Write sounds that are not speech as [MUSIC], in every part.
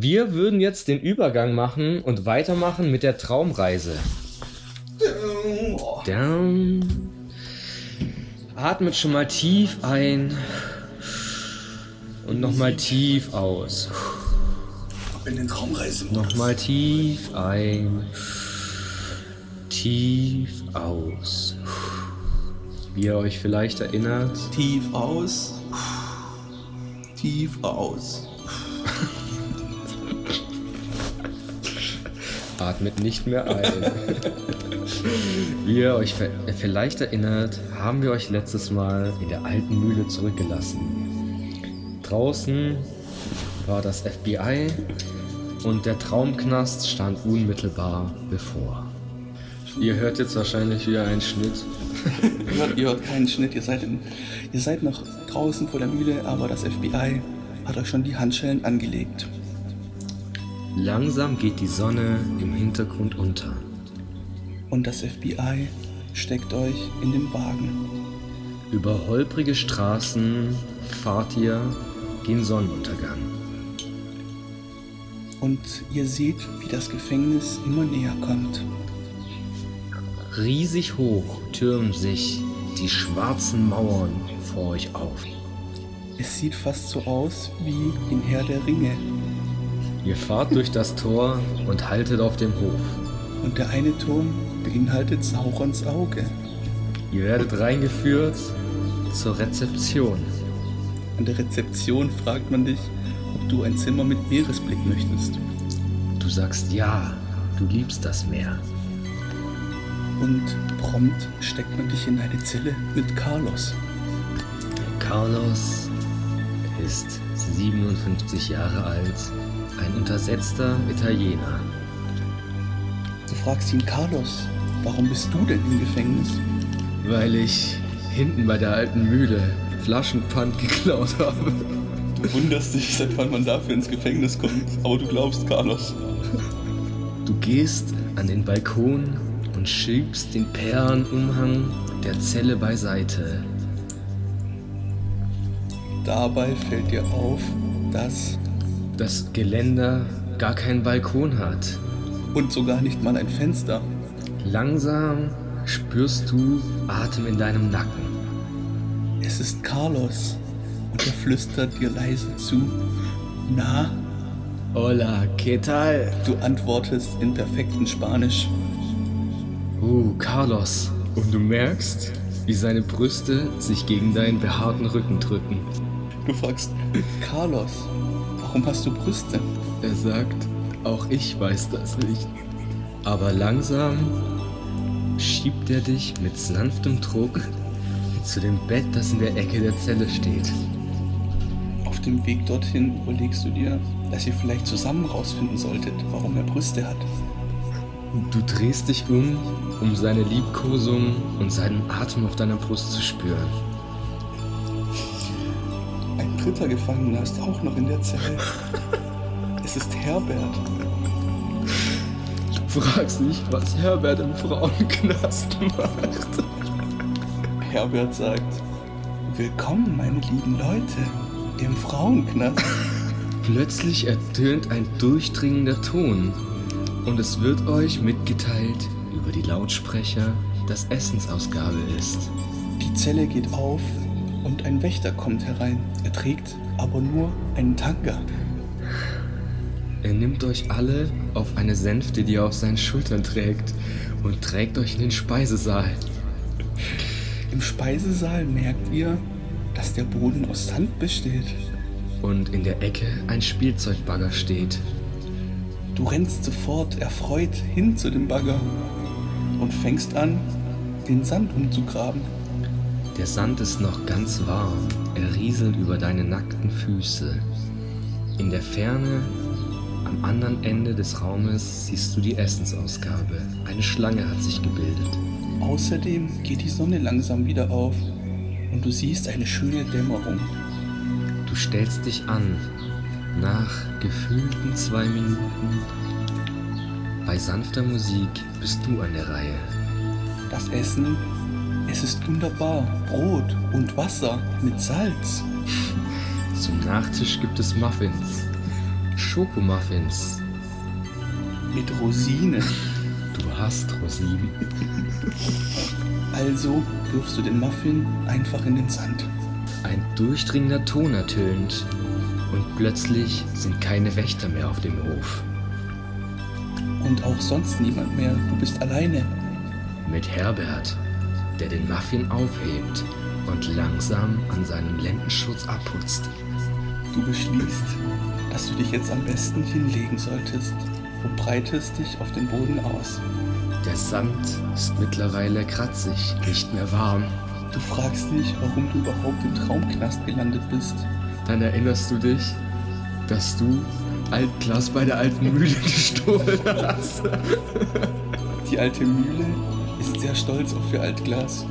Wir würden jetzt den Übergang machen und weitermachen mit der Traumreise. Down. Atmet schon mal tief ein und nochmal tief aus. In den Traumreise. Nochmal tief ein, tief aus. Wie ihr euch vielleicht erinnert, Tief aus. Tief aus. Atmet nicht mehr ein. Wie ihr euch vielleicht erinnert, haben wir euch letztes Mal in der alten Mühle zurückgelassen. Draußen war das FBI und der Traumknast stand unmittelbar bevor. Ihr hört jetzt wahrscheinlich wieder einen Schnitt. Ihr hört, ihr hört keinen Schnitt, ihr seid, in, ihr seid noch draußen vor der Mühle, aber das FBI hat euch schon die Handschellen angelegt. Langsam geht die Sonne im Hintergrund unter. Und das FBI steckt euch in den Wagen. Über holprige Straßen fahrt ihr gen Sonnenuntergang. Und ihr seht, wie das Gefängnis immer näher kommt. Riesig hoch türmen sich die schwarzen Mauern vor euch auf. Es sieht fast so aus wie in Herr der Ringe. Ihr fahrt durch das Tor und haltet auf dem Hof. Und der eine Turm beinhaltet Saurons Auge. Ihr werdet reingeführt zur Rezeption. An der Rezeption fragt man dich, ob du ein Zimmer mit Meeresblick möchtest. Du sagst ja, du liebst das Meer. Und prompt steckt man dich in eine Zelle mit Carlos. Carlos ist 57 Jahre alt, ein untersetzter Italiener. Du fragst ihn, Carlos, warum bist du denn im Gefängnis? Weil ich hinten bei der alten Mühle Flaschenpfand [LAUGHS] geklaut habe. Du wunderst dich, seit wann man dafür ins Gefängnis kommt, aber du glaubst, Carlos. Du gehst an den Balkon und schiebst den Perlenumhang der Zelle beiseite. Dabei fällt dir auf, dass Das Geländer gar keinen Balkon hat. und sogar nicht mal ein Fenster. Langsam spürst du Atem in deinem Nacken. Es ist Carlos und er flüstert dir leise zu. Na, Hola, ¿qué tal? du antwortest in perfektem Spanisch. Uh, Carlos. Und du merkst, wie seine Brüste sich gegen deinen behaarten Rücken drücken. Du fragst, Carlos, warum hast du Brüste? Er sagt, auch ich weiß das nicht. Aber langsam schiebt er dich mit sanftem Druck zu dem Bett, das in der Ecke der Zelle steht. Auf dem Weg dorthin überlegst du dir, dass ihr vielleicht zusammen rausfinden solltet, warum er Brüste hat. Du drehst dich um, um seine Liebkosung und seinen Atem auf deiner Brust zu spüren. Dritter Gefangener ist auch noch in der Zelle. Es ist Herbert. Du fragst nicht, was Herbert im Frauenknast macht. Herbert sagt, Willkommen, meine lieben Leute, im Frauenknast. Plötzlich ertönt ein durchdringender Ton und es wird euch mitgeteilt über die Lautsprecher, dass Essensausgabe ist. Die Zelle geht auf und ein Wächter kommt herein. Er trägt aber nur einen Tanga. Er nimmt euch alle auf eine Sänfte, die er auf seinen Schultern trägt und trägt euch in den Speisesaal. Im Speisesaal merkt ihr, dass der Boden aus Sand besteht. Und in der Ecke ein Spielzeugbagger steht. Du rennst sofort erfreut hin zu dem Bagger und fängst an, den Sand umzugraben. Der Sand ist noch ganz warm. Er rieselt über deine nackten Füße. In der Ferne, am anderen Ende des Raumes, siehst du die Essensausgabe. Eine Schlange hat sich gebildet. Außerdem geht die Sonne langsam wieder auf und du siehst eine schöne Dämmerung. Du stellst dich an. Nach gefühlten zwei Minuten. Bei sanfter Musik bist du an der Reihe. Das Essen, es ist wunderbar. Brot und Wasser mit Salz. Zum Nachtisch gibt es Muffins. Schokomuffins. Mit Rosinen. Du hast Rosinen. Also wirfst du den Muffin einfach in den Sand. Ein durchdringender Ton ertönt und plötzlich sind keine Wächter mehr auf dem Hof. Und auch sonst niemand mehr. Du bist alleine. Mit Herbert, der den Muffin aufhebt und langsam an seinem Lendenschutz abputzt. Du beschließt, dass du dich jetzt am besten hinlegen solltest und breitest dich auf den Boden aus. Der Sand ist mittlerweile kratzig, nicht mehr warm. Du fragst dich, warum du überhaupt im Traumknast gelandet bist. Dann erinnerst du dich, dass du Altglas bei der alten Mühle [LAUGHS] gestohlen hast. Die alte Mühle ist sehr stolz auf ihr Altglas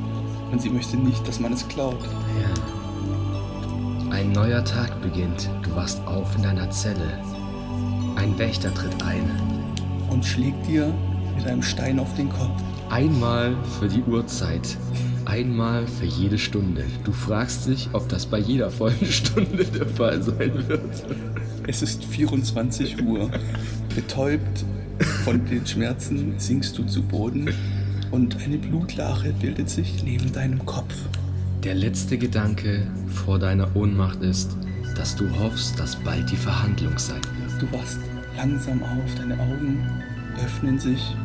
und sie möchte nicht, dass man es klaut. Ja. Ein neuer Tag beginnt. Du wachst auf in deiner Zelle. Ein Wächter tritt ein. Und schlägt dir mit einem Stein auf den Kopf. Einmal für die Uhrzeit. Einmal für jede Stunde. Du fragst dich, ob das bei jeder vollen Stunde der Fall sein wird. Es ist 24 Uhr. Betäubt von den Schmerzen sinkst du zu Boden und eine Blutlache bildet sich neben deinem Kopf. Der letzte Gedanke vor deiner Ohnmacht ist, dass du hoffst, dass bald die Verhandlung sein wird. Du wachst langsam auf, deine Augen öffnen sich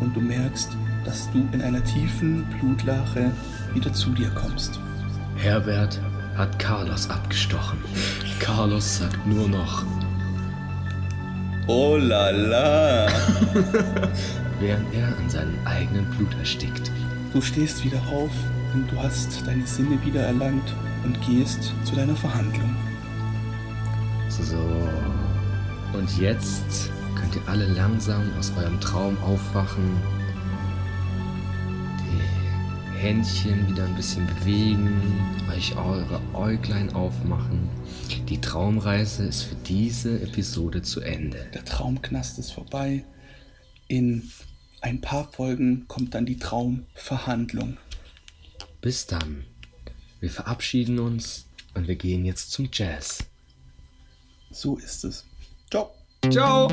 und du merkst, dass du in einer tiefen Blutlache wieder zu dir kommst. Herbert hat Carlos abgestochen. Carlos sagt nur noch, Oh la la! [LAUGHS] während er an seinem eigenen Blut erstickt. Du stehst wieder auf und du hast deine Sinne wieder erlangt und gehst zu deiner Verhandlung. So. Und jetzt könnt ihr alle langsam aus eurem Traum aufwachen. Die Händchen wieder ein bisschen bewegen, euch eure Äuglein aufmachen. Die Traumreise ist für diese Episode zu Ende. Der Traumknast ist vorbei. In ein paar Folgen kommt dann die Traumverhandlung. Bis dann. Wir verabschieden uns und wir gehen jetzt zum Jazz. So ist es. Ciao. Ciao!